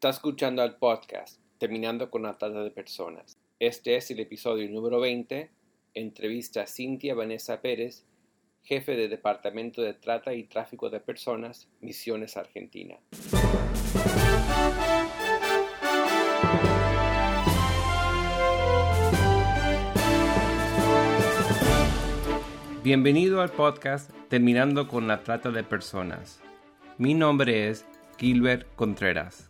Está escuchando al podcast Terminando con la Trata de Personas. Este es el episodio número 20. Entrevista a Cintia Vanessa Pérez, jefe de Departamento de Trata y Tráfico de Personas, Misiones Argentina. Bienvenido al podcast Terminando con la Trata de Personas. Mi nombre es Gilbert Contreras.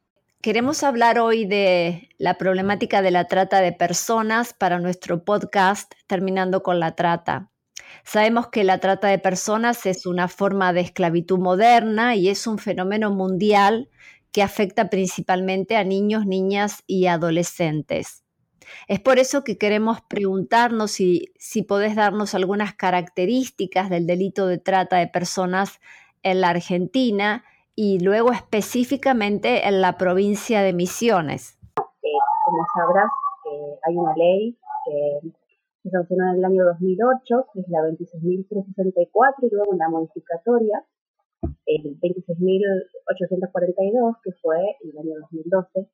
Queremos hablar hoy de la problemática de la trata de personas para nuestro podcast Terminando con la Trata. Sabemos que la trata de personas es una forma de esclavitud moderna y es un fenómeno mundial que afecta principalmente a niños, niñas y adolescentes. Es por eso que queremos preguntarnos si, si podés darnos algunas características del delito de trata de personas en la Argentina y luego específicamente en la provincia de Misiones. Eh, como sabrás, eh, hay una ley que se sancionó en el año 2008, que es la 26.364, y luego una modificatoria, el 26.842, que fue en el año 2012.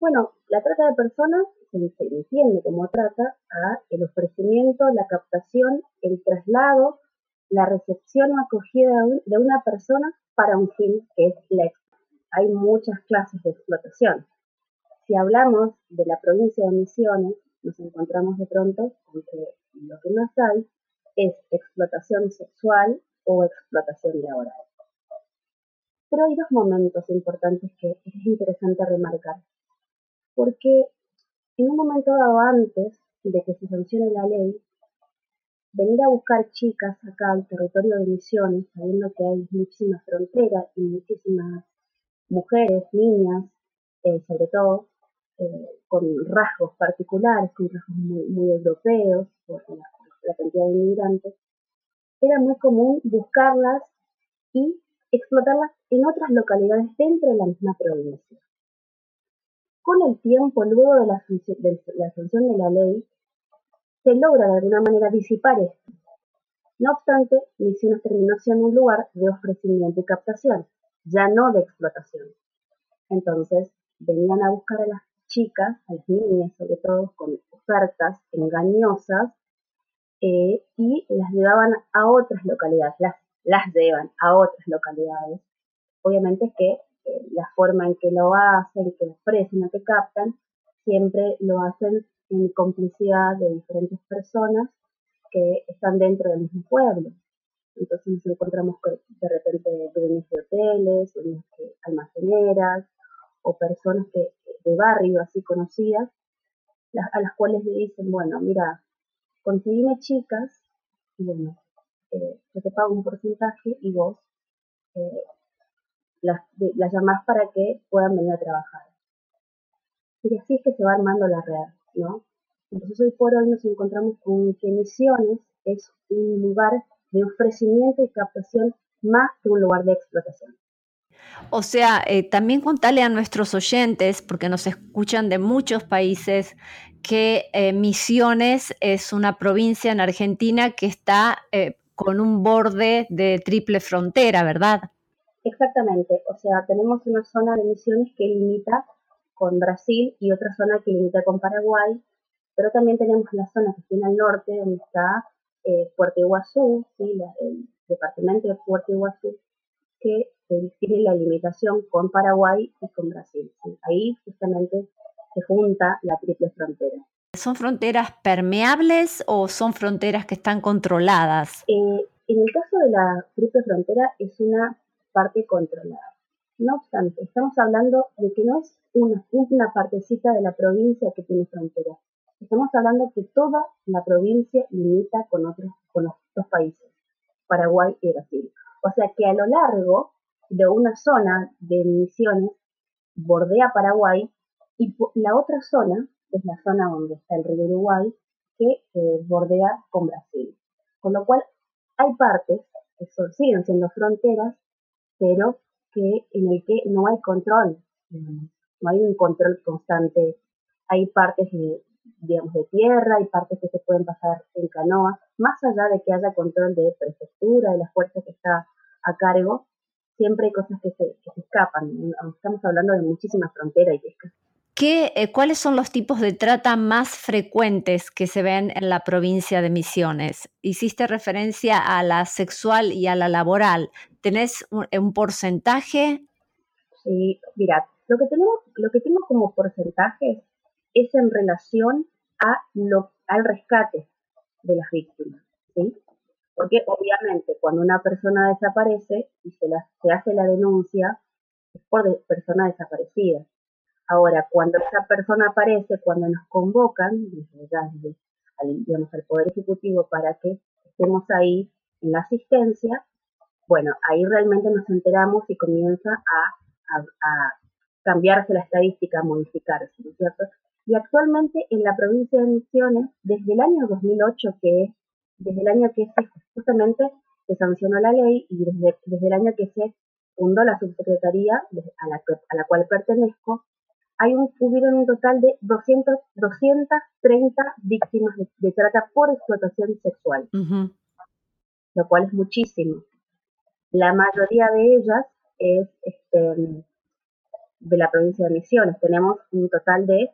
Bueno, la trata de personas se, entiende como trata a el ofrecimiento, la captación, el traslado, la recepción o acogida de una persona para un fin que es la Hay muchas clases de explotación. Si hablamos de la provincia de Misiones, nos encontramos de pronto con que lo que más hay es explotación sexual o explotación laboral. Pero hay dos momentos importantes que es interesante remarcar, porque en un momento dado antes de que se sancione la ley, venir a buscar chicas acá al territorio de Misiones, sabiendo que hay muchísimas fronteras y muchísimas mujeres, niñas, eh, sobre todo, eh, con rasgos particulares, con rasgos muy, europeos, por la, cantidad de inmigrantes, era muy común buscarlas y explotarlas en otras localidades dentro de la misma provincia. Con el tiempo, luego de la, de la de la ley, se logra de alguna manera disipar esto. No obstante, Misiones terminó siendo un lugar de ofrecimiento y captación, ya no de explotación. Entonces, venían a buscar a las chicas, a las niñas sobre todo, con ofertas engañosas eh, y las llevaban a otras localidades, las, llevan a otras localidades. Obviamente que eh, la forma en que lo hacen, que ofrecen o que captan, siempre lo hacen en complicidad de diferentes personas que están dentro del mismo pueblo. Entonces nos encontramos con, de repente dueños de hoteles, dueños de almaceneras o personas que, de barrio así conocidas, a las cuales le dicen, bueno, mira, conseguime chicas y bueno, eh, yo te pago un porcentaje y vos eh, las, las llamás para que puedan venir a trabajar. Y así es que se va armando la red. Entonces hoy por hoy nos encontramos con que Misiones es un lugar de ofrecimiento y captación más que un lugar de explotación. O sea, eh, también contarle a nuestros oyentes, porque nos escuchan de muchos países, que eh, Misiones es una provincia en Argentina que está eh, con un borde de triple frontera, ¿verdad? Exactamente, o sea, tenemos una zona de Misiones que limita con Brasil y otra zona que limita con Paraguay, pero también tenemos la zona que tiene al norte, donde está eh, Puerto Iguazú, ¿sí? el departamento de Puerto Iguazú, que eh, tiene la limitación con Paraguay y con Brasil. Ahí justamente se junta la triple frontera. ¿Son fronteras permeables o son fronteras que están controladas? Eh, en el caso de la triple frontera es una parte controlada. No obstante, estamos hablando de que no es una, una partecita de la provincia que tiene frontera. Estamos hablando que toda la provincia limita con otros, con los dos países, Paraguay y Brasil. O sea que a lo largo de una zona de Misiones bordea Paraguay y la otra zona, es la zona donde está el río Uruguay, que bordea con Brasil. Con lo cual hay partes que siguen siendo fronteras, pero que en el que no hay control, no hay un control constante. Hay partes de, digamos, de tierra, hay partes que se pueden pasar en canoa, más allá de que haya control de prefectura, de la fuerza que está a cargo, siempre hay cosas que se, que se escapan. Estamos hablando de muchísimas fronteras y pescas. ¿Qué, eh, ¿Cuáles son los tipos de trata más frecuentes que se ven en la provincia de Misiones? Hiciste referencia a la sexual y a la laboral. ¿Tenés un, un porcentaje? Sí, mira, lo que tenemos, lo que tengo como porcentaje es en relación al rescate de las víctimas, ¿sí? Porque obviamente cuando una persona desaparece y se, se hace la denuncia, es por persona desaparecida. Ahora, cuando esa persona aparece, cuando nos convocan, al, digamos, al Poder Ejecutivo para que estemos ahí en la asistencia, bueno, ahí realmente nos enteramos y comienza a, a cambiarse la estadística, modificarse, ¿no es cierto? Y actualmente en la provincia de Misiones, desde el año 2008, que es, desde el año que se, justamente se sancionó la ley y desde, desde el año que se fundó la subsecretaría a a la cual pertenezco, hay un, hubieron un total de 200, 230 víctimas de, trata por explotación sexual, lo cual es muchísimo. La mayoría de ellas es este, de la provincia de Misiones. Tenemos un total de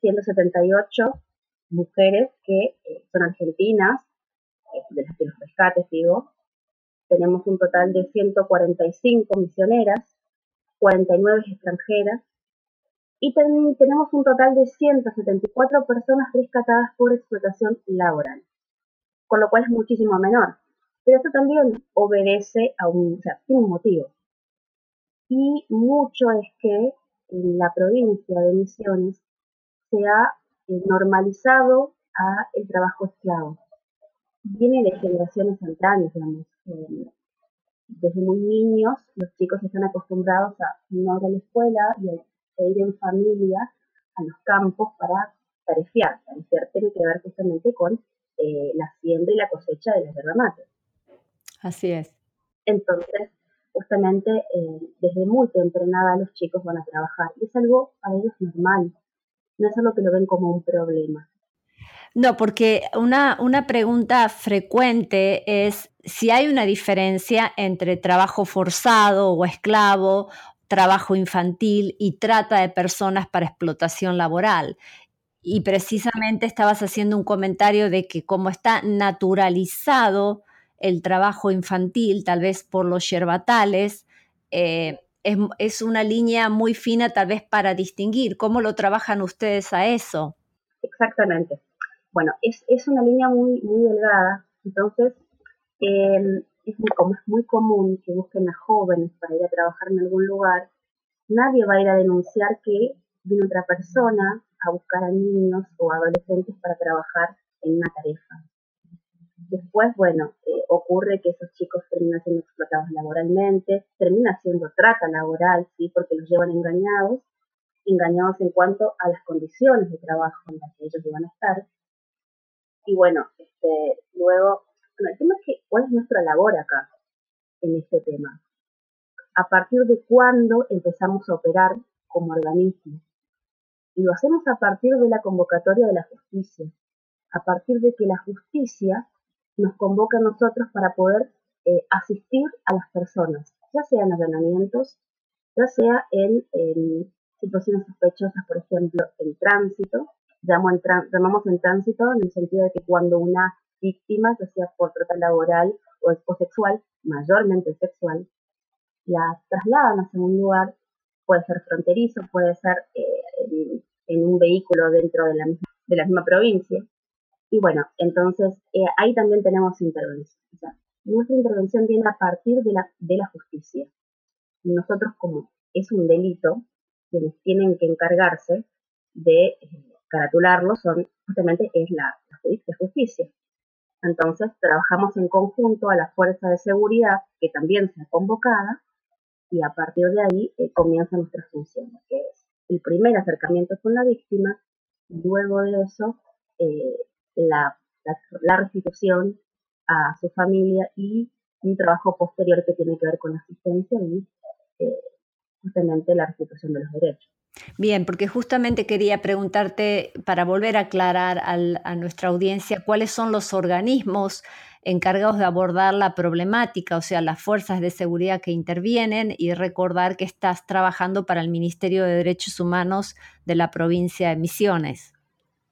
178 eh, mujeres que eh, son argentinas, eh, de las que los rescates digo. Tenemos un total de 145 misioneras, 49 extranjeras, y tenemos un total de 174 personas rescatadas por explotación laboral, con lo cual es muchísimo menor. Pero esto también obedece a un, o sea, tiene un motivo y mucho es que en la provincia de Misiones se ha eh, normalizado a el trabajo esclavo. Viene de generaciones antañas, digamos. Eh, desde muy niños los chicos están acostumbrados a no ir a la escuela y a, ir en familia a los campos para tarefiar. Tarefiar tiene que ver justamente con eh, la siembra y la cosecha de las yerba Así es. Entonces, justamente eh, desde muy temprana los chicos van a trabajar. Y es algo para ellos normal, no es algo que lo ven como un problema. No, porque una, una pregunta frecuente es si hay una diferencia entre trabajo forzado o esclavo, trabajo infantil y trata de personas para explotación laboral. Y precisamente estabas haciendo un comentario de que como está naturalizado el trabajo infantil, tal vez por los yerbatales, eh, es, una línea muy fina tal vez para distinguir. ¿Cómo lo trabajan ustedes a eso? Exactamente. Bueno, es, una línea muy, muy delgada, entonces em, es, muy, como es muy común que busquen a jóvenes para ir a trabajar en algún lugar. Nadie va a ir a denunciar que viene otra persona a buscar a niños o adolescentes para trabajar en una tarifa. Después, bueno, eh, ocurre que esos chicos terminan siendo explotados laboralmente, termina siendo trata laboral, ¿sí? Porque los llevan engañados, engañados en cuanto a las condiciones de trabajo en las que ellos iban a estar. Y bueno, este, luego, el tema es que, ¿cuál es nuestra labor acá en este tema? A partir de cuándo empezamos a operar como organismo. Y lo hacemos a partir de la convocatoria de la justicia, a partir de que la justicia nos convoca a nosotros para poder eh, asistir a las personas, ya sea en allanamientos, ya sea en, situaciones sospechosas, por ejemplo, en tránsito. llamamos en tránsito en el sentido de que cuando una víctima, ya sea por trata laboral o, sexual, mayormente sexual, la trasladan hacia un lugar, puede ser fronterizo, puede ser eh, en, un vehículo dentro de la de la misma provincia, y bueno, entonces eh, ahí también tenemos intervención. Nuestra intervención viene a partir de la, de la justicia. Nosotros, como es un delito, quienes tienen que encargarse de eh, son justamente es la, la, justicia. Entonces trabajamos en conjunto a la fuerza de seguridad, que también sea convocada, y a partir de ahí eh, comienza nuestra función, que es el primer acercamiento con la víctima, luego de eso la, la, restitución a su familia y un trabajo posterior que tiene que ver con asistencia y eh, justamente la restitución de los derechos. Bien, porque justamente quería preguntarte, para volver a aclarar a nuestra audiencia, cuáles son los organismos encargados de abordar la problemática, o sea, las fuerzas de seguridad que intervienen y recordar que estás trabajando para el Ministerio de Derechos Humanos de la provincia de Misiones.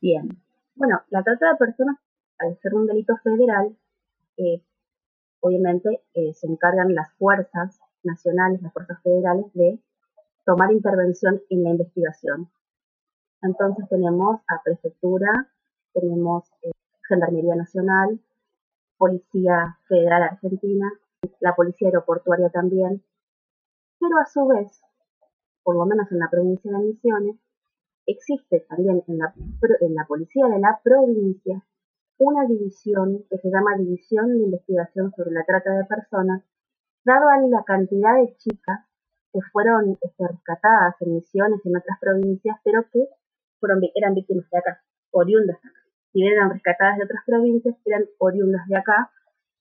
Bien, bueno, la trata de personas, al ser un delito federal, eh, obviamente eh, se encargan las fuerzas nacionales, las fuerzas federales, de tomar intervención en la investigación. Entonces tenemos a Prefectura, tenemos eh, Gendarmería Nacional, Policía Federal Argentina, la Policía Aeroportuaria también, pero a su vez, por lo menos en la provincia de Misiones, existe también en la, en la Policía de la provincia una división que se llama División de Investigación sobre la Trata de Personas, dado a la cantidad de chicas que fueron este, rescatadas en misiones en otras provincias, pero que fueron, eran víctimas de acá, oriundas acá. Si eran rescatadas de otras provincias, eran oriundas de acá,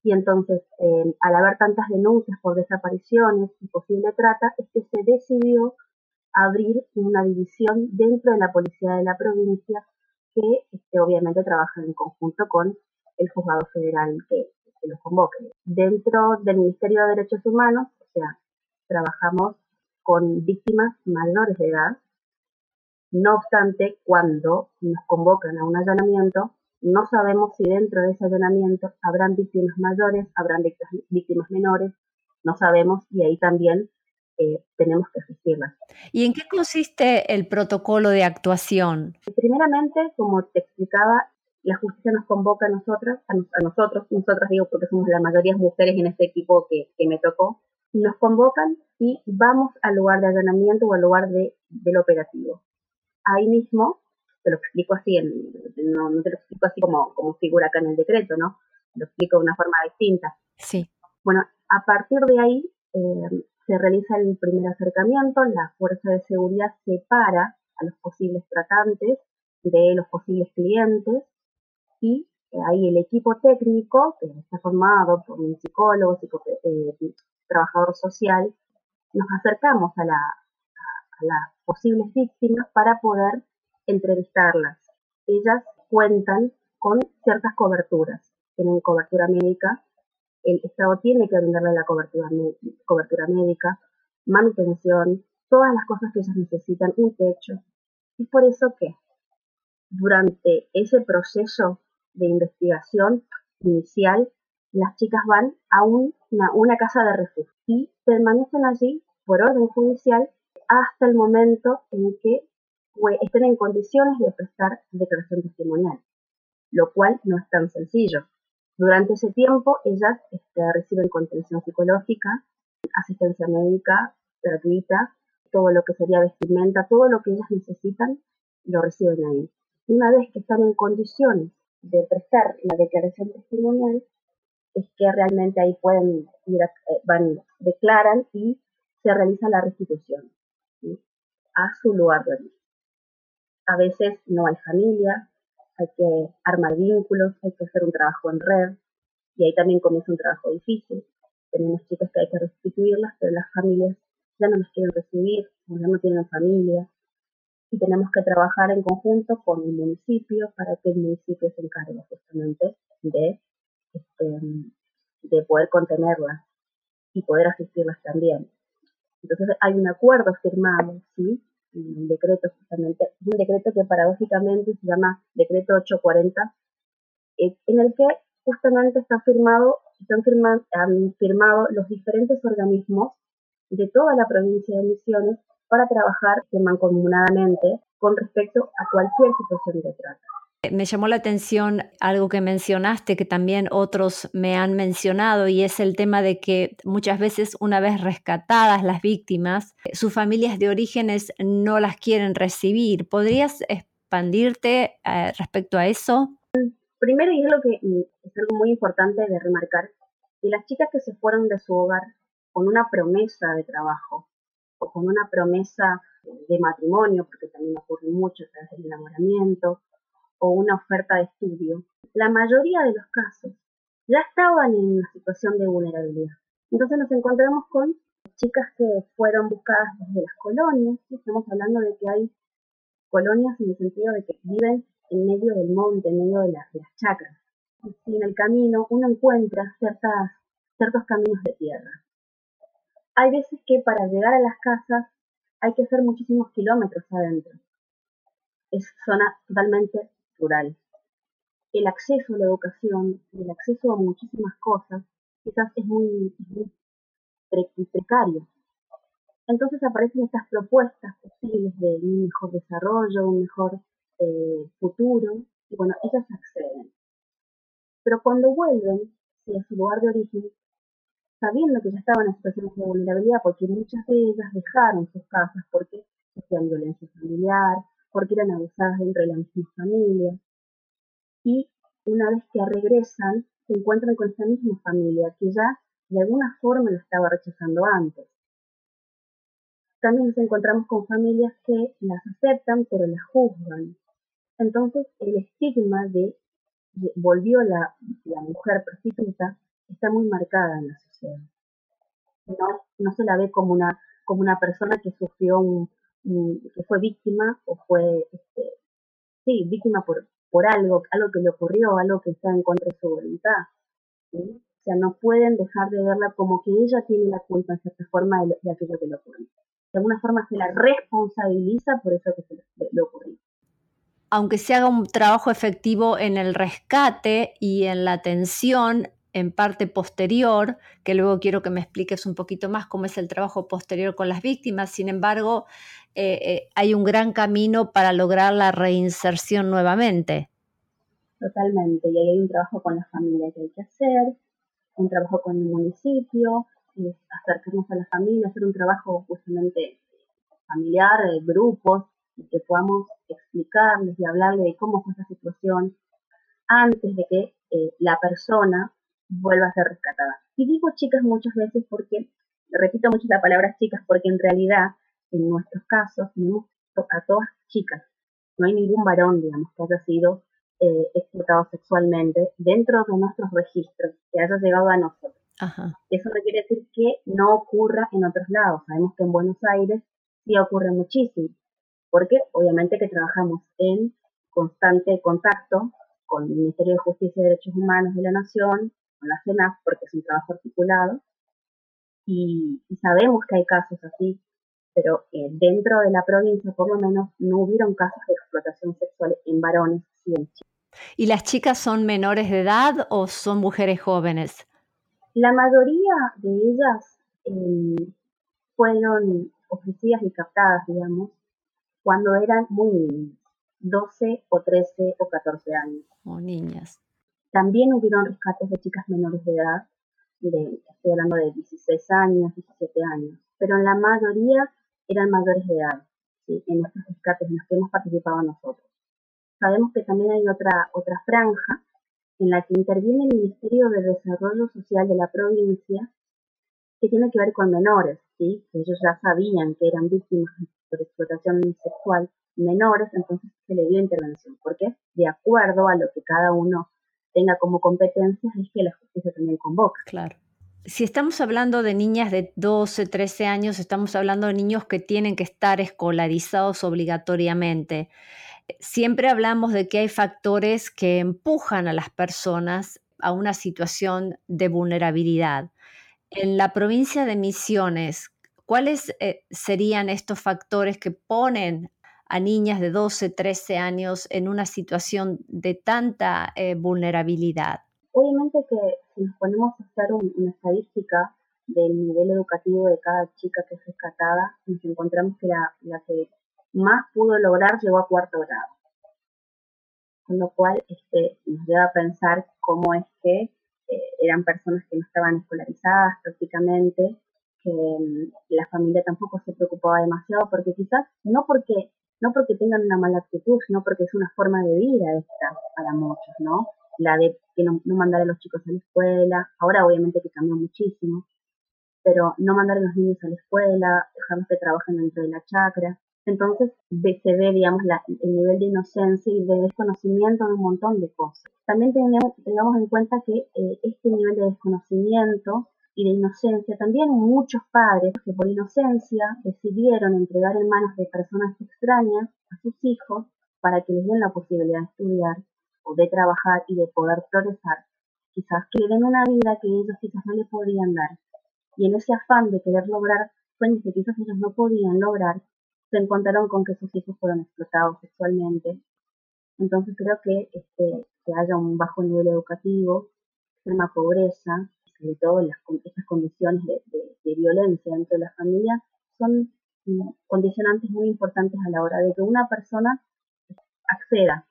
y entonces, eh, al haber tantas denuncias por desapariciones y posible trata, es que se decidió abrir una división dentro de la policía de la provincia que este, obviamente trabaja en conjunto con el juzgado federal que, que los convoque. Dentro del Ministerio de Derechos Humanos, o sea, trabajamos con víctimas mayores de edad. No obstante, cuando nos convocan a un allanamiento, no sabemos si dentro de ese allanamiento habrán víctimas mayores, habrán víctimas menores, no sabemos y ahí también eh, tenemos que asistirlas. ¿Y en qué consiste el protocolo de actuación? Primeramente, como te explicaba, la justicia nos convoca a nosotras, a, nosotros, nosotras digo porque somos la mayoría mujeres en este equipo que, que me tocó, nos convocan y vamos al lugar de allanamiento o al lugar de, del operativo. Ahí mismo, te lo explico así, no, te lo explico así como, como figura acá en el decreto, ¿no? Lo explico de una forma distinta. Sí. Bueno, a partir de ahí eh, se realiza el primer acercamiento, la fuerza de seguridad separa a los posibles tratantes de los posibles clientes y ahí el equipo técnico, que está formado por un psicólogo, psico, eh, trabajador social, nos acercamos a, las posibles víctimas para poder entrevistarlas. Ellas cuentan con ciertas coberturas, tienen cobertura médica, el Estado tiene que brindarle la cobertura, cobertura médica, manutención, todas las cosas que ellas necesitan, un techo. Y por eso que durante ese proceso de investigación inicial las chicas van a una, casa de refugio y permanecen allí por orden judicial hasta el momento en que pues, estén en condiciones de prestar declaración testimonial, lo cual no es tan sencillo. Durante ese tiempo ellas este, reciben contención psicológica, asistencia médica gratuita, todo lo que sería vestimenta, todo lo que ellas necesitan, lo reciben ahí. Una vez que están en condiciones de prestar la declaración testimonial, es que realmente ahí pueden ir, eh, van, declaran y se realiza la restitución a su lugar de origen. A veces no hay familia, hay que armar vínculos, hay que hacer un trabajo en red y ahí también comienza un trabajo difícil. Tenemos chicas que hay que restituirlas, pero las familias ya no las quieren recibir, ya no tienen familia y tenemos que trabajar en conjunto con el municipio para que el municipio se encargue justamente de este, de poder contenerlas y poder asistirlas también. Entonces hay un acuerdo firmado, ¿sí? Un decreto justamente, un decreto que paradójicamente se llama Decreto 840, eh, en el que justamente está firmado, están han firmado los diferentes organismos de toda la provincia de Misiones para trabajar mancomunadamente con respecto a cualquier situación de trata. Me llamó la atención algo que mencionaste, que también otros me han mencionado, y es el tema de que muchas veces una vez rescatadas las víctimas, sus familias de orígenes no las quieren recibir. ¿Podrías expandirte eh, respecto a eso? Primero, y es lo que mm, es algo muy importante de remarcar, que las chicas que se fueron de su hogar con una promesa de trabajo o con una promesa de matrimonio, porque también ocurre mucho a través del enamoramiento, o una oferta de estudio, la mayoría de los casos ya estaban en una situación de vulnerabilidad. Entonces nos encontramos con chicas que fueron buscadas desde las colonias, estamos hablando de que hay colonias en el sentido de que viven en medio del monte, en medio de, las chacras. Y en el camino uno encuentra ciertas, ciertos caminos de tierra. Hay veces que para llegar a las casas hay que hacer muchísimos kilómetros adentro. Es zona totalmente rural. El acceso a la educación, el acceso a muchísimas cosas, quizás es muy, precario. Entonces aparecen estas propuestas posibles de un mejor desarrollo, un mejor eh, futuro, y bueno, ellas acceden. Pero cuando vuelven a su lugar de origen, sabiendo que ya estaban en situaciones de vulnerabilidad, porque muchas de ellas dejaron sus casas porque sufrían violencia familiar, porque eran abusadas dentro de la misma familia, y una vez que regresan, se encuentran con esa misma familia que ya de alguna forma lo estaba rechazando antes. También nos encontramos con familias que las aceptan pero las juzgan. Entonces el estigma de, volvió la, mujer prostituta está muy marcada en la sociedad. No, no se la ve como una, como una persona que sufrió un, que fue víctima o fue este, sí, víctima por, por algo, algo que le ocurrió, algo que está en contra de su voluntad. O sea, no pueden dejar de verla como que ella tiene la culpa en cierta forma de, aquello que le ocurrió. De alguna forma se la responsabiliza por eso que se le, ocurrió. Aunque se haga un trabajo efectivo en el rescate y en la atención en parte posterior, que luego quiero que me expliques un poquito más cómo es el trabajo posterior con las víctimas. Sin embargo, eh, eh, hay un gran camino para lograr la reinserción nuevamente. Totalmente, y ahí hay un trabajo con la familia que hay que hacer, un trabajo con el municipio, acercarnos a la familia, hacer un trabajo justamente familiar, grupos, y que podamos explicarles y hablarle de cómo fue esa situación antes de que eh, la persona vuelva a ser rescatada. Y digo chicas muchas veces porque, repito mucho la palabra chicas, porque en realidad, en nuestros casos, tenemos a todas chicas. No hay ningún varón, digamos, que haya sido eh, explotado sexualmente dentro de nuestros registros, que haya llegado a nosotros. Eso no quiere decir que no ocurra en otros lados. Sabemos que en Buenos Aires sí ocurre muchísimo, porque obviamente que trabajamos en constante contacto con el Ministerio de Justicia y Derechos Humanos de la Nación, con la CENAF, porque es un trabajo articulado, y, sabemos que hay casos así, pero eh, dentro de la provincia por lo menos no hubieron casos de explotación sexual en varones y en chicas. ¿Y las chicas son menores de edad o son mujeres jóvenes? La mayoría de ellas em, fueron ofrecidas y captadas, digamos, cuando eran muy niñas, 12 o 13 o 14 años. O niñas. También hubieron rescates de chicas menores de edad, de, estoy hablando de 16 años, 17 años, pero en la mayoría eran mayores de edad, en estos rescates en los que hemos participado nosotros. Sabemos que también hay otra, otra franja en la que interviene el Ministerio de Desarrollo Social de la provincia, que tiene que ver con menores, ¿sí? que ellos ya sabían que eran víctimas por explotación sexual menores, entonces se le dio intervención, porque de acuerdo a lo que cada uno tenga como competencias es que la justicia también convoca. Claro. Si estamos hablando de niñas de 12, 13 años, estamos hablando de niños que tienen que estar escolarizados obligatoriamente siempre hablamos de que hay factores que empujan a las personas a una situación de vulnerabilidad. En la provincia de Misiones, ¿cuáles eh, serían estos factores que ponen a niñas de 12, 13 años en una situación de tanta eh, vulnerabilidad? Obviamente que si nos ponemos a hacer una estadística del nivel educativo de cada chica que es rescatada, nos encontramos que la, la que más pudo lograr llegó a cuarto grado. Con lo cual este, nos lleva a pensar cómo es que eh, eran personas que no estaban escolarizadas prácticamente, que mm, la familia tampoco se preocupaba demasiado, porque quizás no porque no porque tengan una mala actitud, sino porque es una forma de vida esta para muchos, ¿no? La de que no, mandar a los chicos a la escuela, ahora obviamente que cambió muchísimo, pero no mandar a los niños a la escuela, dejarlos que trabajen dentro de la chacra, Entonces se ve, digamos, el nivel de inocencia y de desconocimiento de un montón de cosas. También tenemos, tengamos en cuenta que eh, este nivel de desconocimiento y de inocencia, también muchos padres que por inocencia decidieron entregar en manos de personas extrañas a sus hijos para que les den la posibilidad de estudiar o de trabajar y de poder progresar. Quizás den una vida que ellos quizás no le podían dar. Y en ese afán de querer lograr sueños que quizás ellos no podían lograr, se encontraron con que sus hijos fueron explotados sexualmente. Entonces creo que este, que haya un bajo nivel educativo, extrema pobreza, sobre todo las, estas condiciones de, violencia dentro de la familia, son mm, condicionantes muy importantes a la hora de que una persona acceda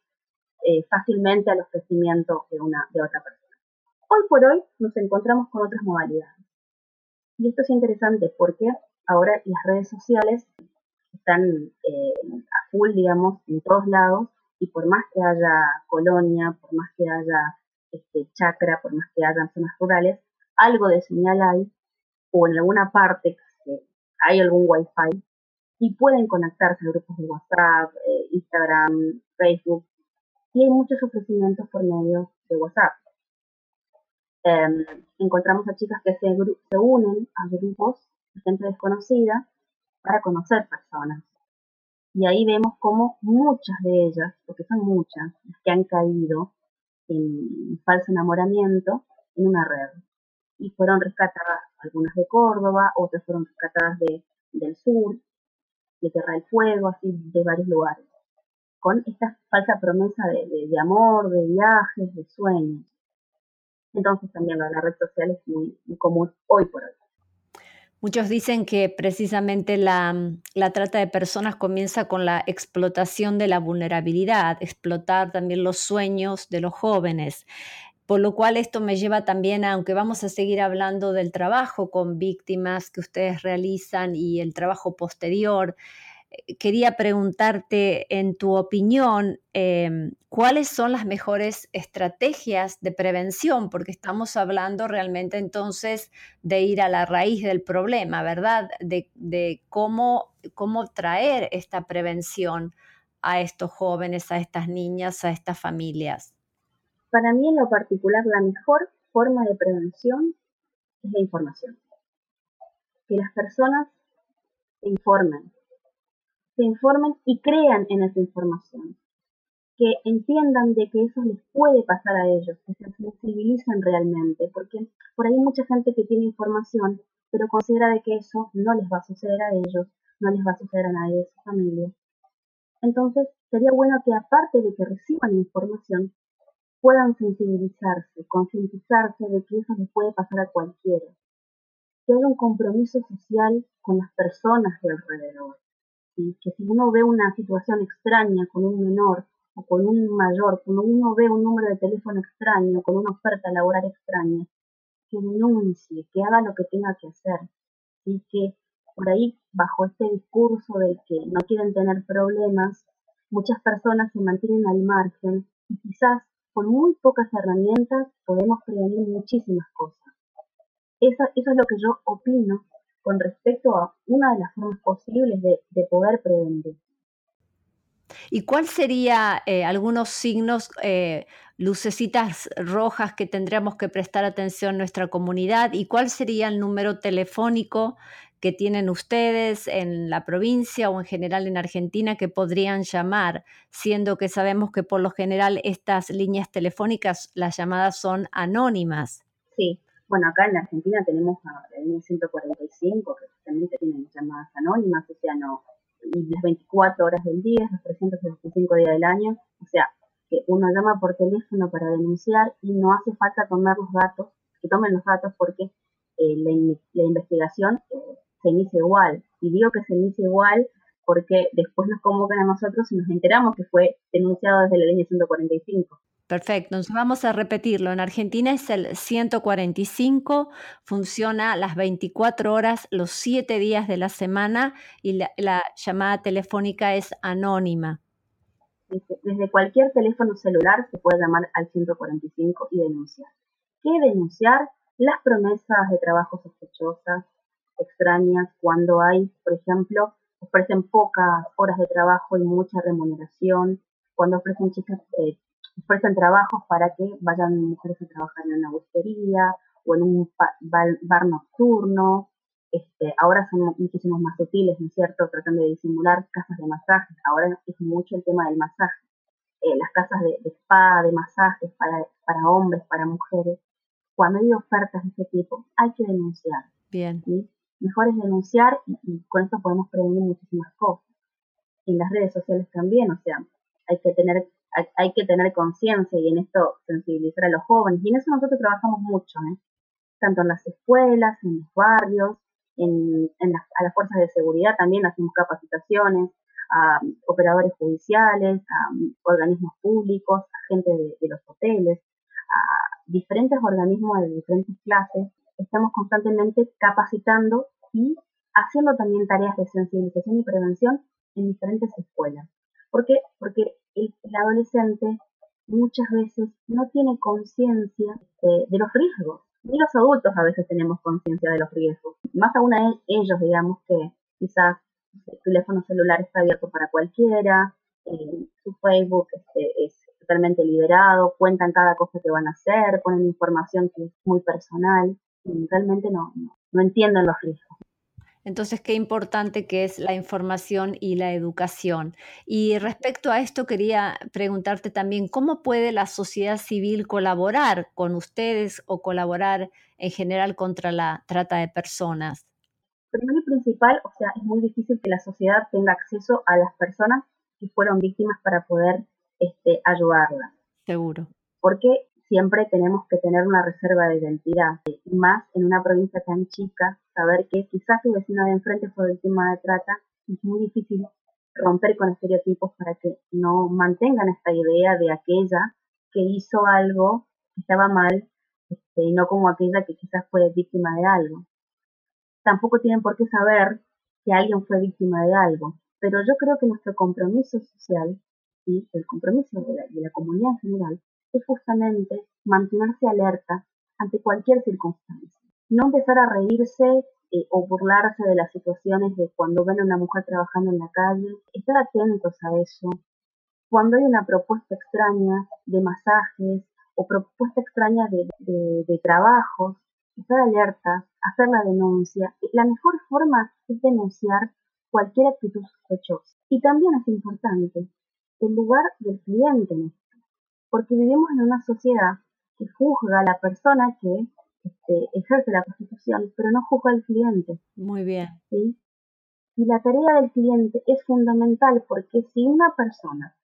eh, fácilmente al ofrecimiento de, una, de otra persona. Hoy por hoy nos encontramos con otras modalidades. Y esto es interesante porque ahora las redes sociales están eh, a full, digamos, en todos lados, y por más que haya colonia, por más que haya este, por más que haya zonas rurales, algo de señal hay, o en alguna parte hay algún wifi, y pueden conectarse a grupos de WhatsApp, eh, Instagram, Facebook, y hay muchos ofrecimientos por medio de WhatsApp. Em, encontramos a chicas que se, unen a grupos de gente desconocida para conocer personas. Y ahí vemos cómo muchas de ellas, porque son muchas, que han caído en falso enamoramiento en una red. Y fueron rescatadas algunas de Córdoba, otras fueron rescatadas de, del sur, de Tierra del Fuego, así de varios lugares, con esta falsa promesa de, de, amor, de viajes, de sueños. Entonces también la red social es muy común hoy por hoy. Muchos dicen que precisamente la, la, trata de personas comienza con la explotación de la vulnerabilidad, explotar también los sueños de los jóvenes. Por lo cual esto me lleva también, a, aunque vamos a seguir hablando del trabajo con víctimas que ustedes realizan y el trabajo posterior, eh, quería preguntarte, en tu opinión, em, ¿cuáles son las mejores estrategias de prevención? Porque estamos hablando realmente entonces de ir a la raíz del problema, ¿verdad? De, cómo, cómo traer esta prevención a estos jóvenes, a estas niñas, a estas familias. Para mí en lo particular, la mejor forma de prevención es la información. Que las personas se informen, se informen y crean en esa información, que entiendan de que eso les puede pasar a ellos, que se sensibilicen realmente, porque por ahí hay mucha gente que tiene información, pero considera de que eso no les va a suceder a ellos, no les va a suceder a nadie de su familia. Entonces, sería bueno que aparte de que reciban información, puedan sensibilizarse, concientizarse de que eso les puede pasar a cualquiera. Que haya un compromiso social con las personas de alrededor que si uno ve una situación extraña con un menor o con un mayor, cuando uno ve un número de teléfono extraño, con una oferta laboral extraña, que denuncie, que haga lo que tenga que hacer. Y que por ahí, bajo este discurso de que no quieren tener problemas, muchas personas se mantienen al margen y quizás con muy pocas herramientas podemos prevenir muchísimas cosas. Eso, eso es lo que yo opino con respecto a una de las formas posibles de, poder prevenir. ¿Y cuál sería eh, algunos signos, eh, lucecitas rojas que tendríamos que prestar atención en nuestra comunidad? ¿Y cuál sería el número telefónico que tienen ustedes en la provincia o en general en Argentina que podrían llamar, siendo que sabemos que por lo general estas líneas telefónicas, las llamadas son anónimas? Sí, bueno, acá en Argentina tenemos a la línea 145, que justamente tienen llamadas anónimas, o sea, no, las 24 horas del día, los 365 días del año, o sea, que uno llama por teléfono para denunciar y no hace falta tomar los datos, que tomen los datos porque eh, la, investigación eh, se inicia igual. Y digo que se inicia igual porque después nos convocan a nosotros y nos enteramos que fue denunciado desde la línea 145. Perfecto, entonces vamos a repetirlo. En Argentina es el 145, funciona las 24 horas, los 7 días de la semana y la, llamada telefónica es anónima. Desde cualquier teléfono celular se puede llamar al 145 y denunciar. ¿Qué denunciar? Las promesas de trabajo sospechosas, extrañas, cuando hay, por ejemplo, ofrecen pocas horas de trabajo y mucha remuneración, cuando ofrecen chicas, eh, ofrecen trabajos para que vayan mujeres a trabajar en una gustería o en un bar, nocturno. Este, ahora son muchísimos más sutiles, ¿no es cierto? Tratan de disimular casas de masajes. Ahora es mucho el tema del masaje. Eh, las casas de, spa, de masajes para, para hombres, para mujeres. Cuando hay ofertas de este tipo, hay que denunciar. Bien. Mejor es denunciar y, con esto podemos prevenir muchísimas cosas. En las redes sociales también, o sea, hay que tener hay, que tener conciencia y en esto sensibilizar a los jóvenes. Y en eso nosotros trabajamos mucho, ¿eh? tanto en las escuelas, en los barrios, en, las, a las fuerzas de seguridad también hacemos capacitaciones, a operadores judiciales, a organismos públicos, a gente de, los hoteles, a diferentes organismos de diferentes clases. Estamos constantemente capacitando y haciendo también tareas de sensibilización y prevención en diferentes escuelas. ¿Por qué? Porque el, adolescente muchas veces no tiene conciencia de, los riesgos. Ni los adultos a veces tenemos conciencia de los riesgos. Más aún ellos, digamos que quizás el teléfono celular está abierto para cualquiera, eh, su Facebook este, es totalmente liberado, cuentan cada cosa que van a hacer, ponen información que es muy personal realmente no, no entienden los riesgos. Entonces, qué importante que es la información y la educación. Y respecto a esto, quería preguntarte también, ¿cómo puede la sociedad civil colaborar con ustedes o colaborar en general contra la trata de personas? Primero y principal, o sea, es muy difícil que la sociedad tenga acceso a las personas que fueron víctimas para poder este, ayudarlas. Seguro. Porque siempre tenemos que tener una reserva de identidad, y más en una provincia tan chica, saber que quizás tu vecino de enfrente fue víctima de trata, es muy difícil romper con estereotipos para que no mantengan esta idea de aquella que hizo algo que estaba mal este, y no como aquella que quizás fue víctima de algo. Tampoco tienen por qué saber que alguien fue víctima de algo, pero yo creo que nuestro compromiso social y el compromiso de la, de la comunidad en general es justamente mantenerse alerta ante cualquier circunstancia. No empezar a reírse eh, o burlarse de las situaciones de cuando ven a una mujer trabajando en la calle, estar atentos a eso. Cuando hay una propuesta extraña de masajes o propuesta extraña de, de trabajos, estar alerta, hacer la denuncia. La mejor forma es denunciar cualquier actitud sospechosa. Y también es importante el lugar del cliente en porque vivimos en una sociedad que juzga a la persona que este, ejerce la prostitución, pero no juzga al cliente. Muy bien. ¿sí? Y la tarea del cliente es fundamental porque si una persona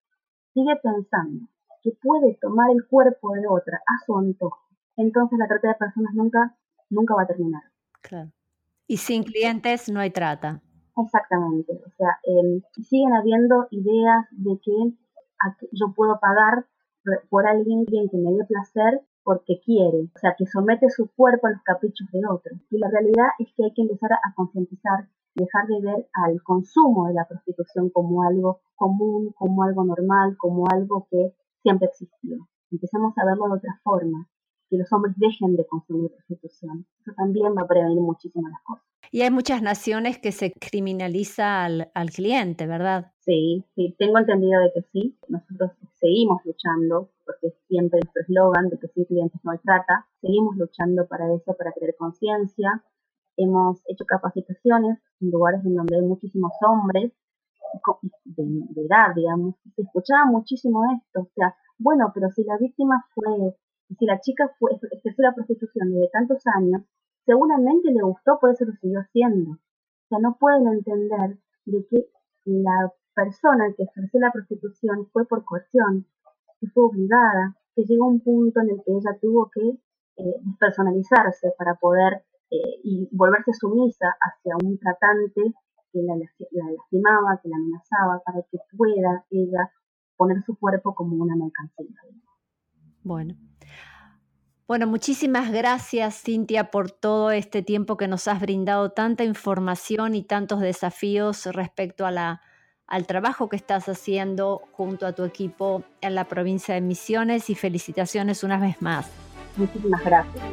sigue pensando que puede tomar el cuerpo de otra a su antojo, entonces la trata de personas nunca, nunca va a terminar. Claro. Y sin clientes no hay trata. Exactamente. O sea, em, siguen habiendo ideas de que yo puedo pagar por alguien que me dé placer porque quiere, o sea, que somete su cuerpo a los caprichos de otro. Y la realidad es que hay que empezar a concientizar, dejar de ver al consumo de la prostitución como algo común, como algo normal, como algo que siempre existió. Empecemos a verlo de otra forma, que los hombres dejen de consumir prostitución. Eso también va a prevenir muchísimo las cosas. Y hay muchas naciones que se criminaliza al, al cliente, ¿verdad? Sí, sí, tengo entendido de que sí. Nosotros seguimos luchando, porque es siempre nuestro eslogan de que sin clientes no hay trata. Seguimos luchando para eso, para crear conciencia. Hemos hecho capacitaciones en lugares en donde hay muchísimos hombres de, edad, digamos. Se escuchaba muchísimo esto. O sea, bueno, pero si la víctima fue, si la chica fue, ejerció la prostitución desde tantos años, seguramente le gustó, por eso lo siguió haciendo. O sea, no pueden entender de que la persona que ejerció la prostitución fue por coerción, que fue obligada, que llegó a un punto en el que ella tuvo que eh, despersonalizarse para poder eh, y volverse sumisa hacia un tratante que la, la, lastimaba, que la amenazaba, para que pueda ella poner su cuerpo como una mercancía. Bueno. Bueno, muchísimas gracias Cintia por todo este tiempo que nos has brindado, tanta información y tantos desafíos respecto a la, al trabajo que estás haciendo junto a tu equipo en la provincia de Misiones y felicitaciones una vez más. Muchísimas gracias.